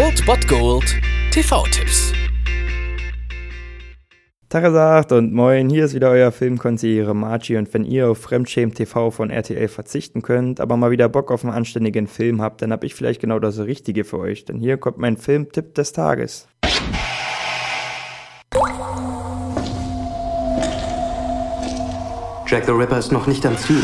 Old Bot Gold TV-Tipps. Tagesagt und moin, hier ist wieder euer Filmkonsigliere Margie und wenn ihr auf Fremdschämen TV von RTL verzichten könnt, aber mal wieder Bock auf einen anständigen Film habt, dann hab ich vielleicht genau das Richtige für euch, denn hier kommt mein Filmtipp des Tages. Jack the Ripper ist noch nicht am Ziel.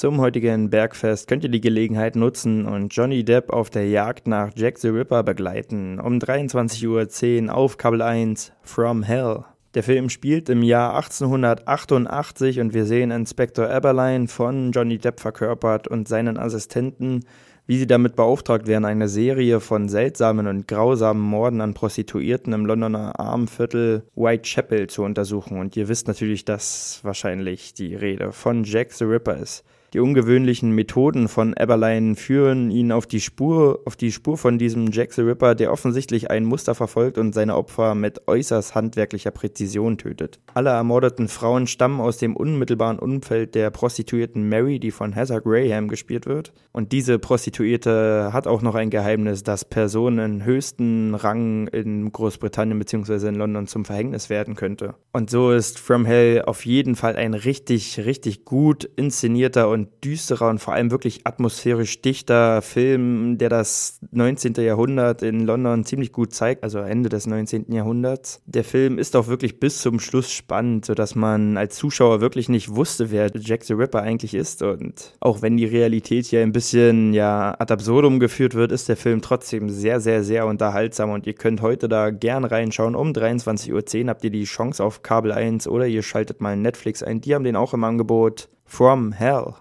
Zum heutigen Bergfest könnt ihr die Gelegenheit nutzen und Johnny Depp auf der Jagd nach Jack the Ripper begleiten. Um 23.10 Uhr auf Kabel 1 From Hell. Der Film spielt im Jahr 1888 und wir sehen Inspector Eberlein von Johnny Depp verkörpert und seinen Assistenten, wie sie damit beauftragt werden, eine Serie von seltsamen und grausamen Morden an Prostituierten im Londoner Armviertel Whitechapel zu untersuchen. Und ihr wisst natürlich, dass wahrscheinlich die Rede von Jack the Ripper ist. Die ungewöhnlichen Methoden von Eberlein führen ihn auf die Spur, auf die Spur von diesem Jack the Ripper, der offensichtlich ein Muster verfolgt und seine Opfer mit äußerst handwerklicher Präzision tötet. Alle ermordeten Frauen stammen aus dem unmittelbaren Umfeld der Prostituierten Mary, die von Heather Graham gespielt wird. Und diese Prostituierte hat auch noch ein Geheimnis, das Personen höchsten Rang in Großbritannien bzw. in London zum Verhängnis werden könnte. Und so ist From Hell auf jeden Fall ein richtig, richtig gut inszenierter und und düsterer und vor allem wirklich atmosphärisch dichter Film, der das 19. Jahrhundert in London ziemlich gut zeigt, also Ende des 19. Jahrhunderts. Der Film ist auch wirklich bis zum Schluss spannend, sodass man als Zuschauer wirklich nicht wusste, wer Jack the Ripper eigentlich ist. Und auch wenn die Realität hier ein bisschen ja ad absurdum geführt wird, ist der Film trotzdem sehr, sehr, sehr unterhaltsam und ihr könnt heute da gern reinschauen. Um 23.10 Uhr habt ihr die Chance auf Kabel 1 oder ihr schaltet mal Netflix ein. Die haben den auch im Angebot. From Hell.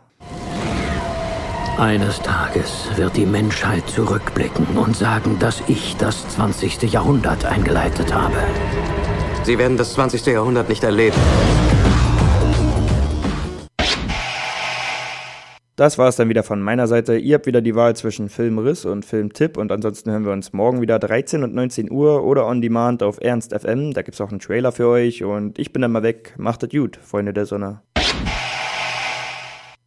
Eines Tages wird die Menschheit zurückblicken und sagen, dass ich das 20. Jahrhundert eingeleitet habe. Sie werden das 20. Jahrhundert nicht erleben. Das war es dann wieder von meiner Seite. Ihr habt wieder die Wahl zwischen Filmriss und Filmtipp und ansonsten hören wir uns morgen wieder 13 und 19 Uhr oder on demand auf Ernst FM. Da gibt es auch einen Trailer für euch und ich bin dann mal weg. Macht es gut, Freunde der Sonne.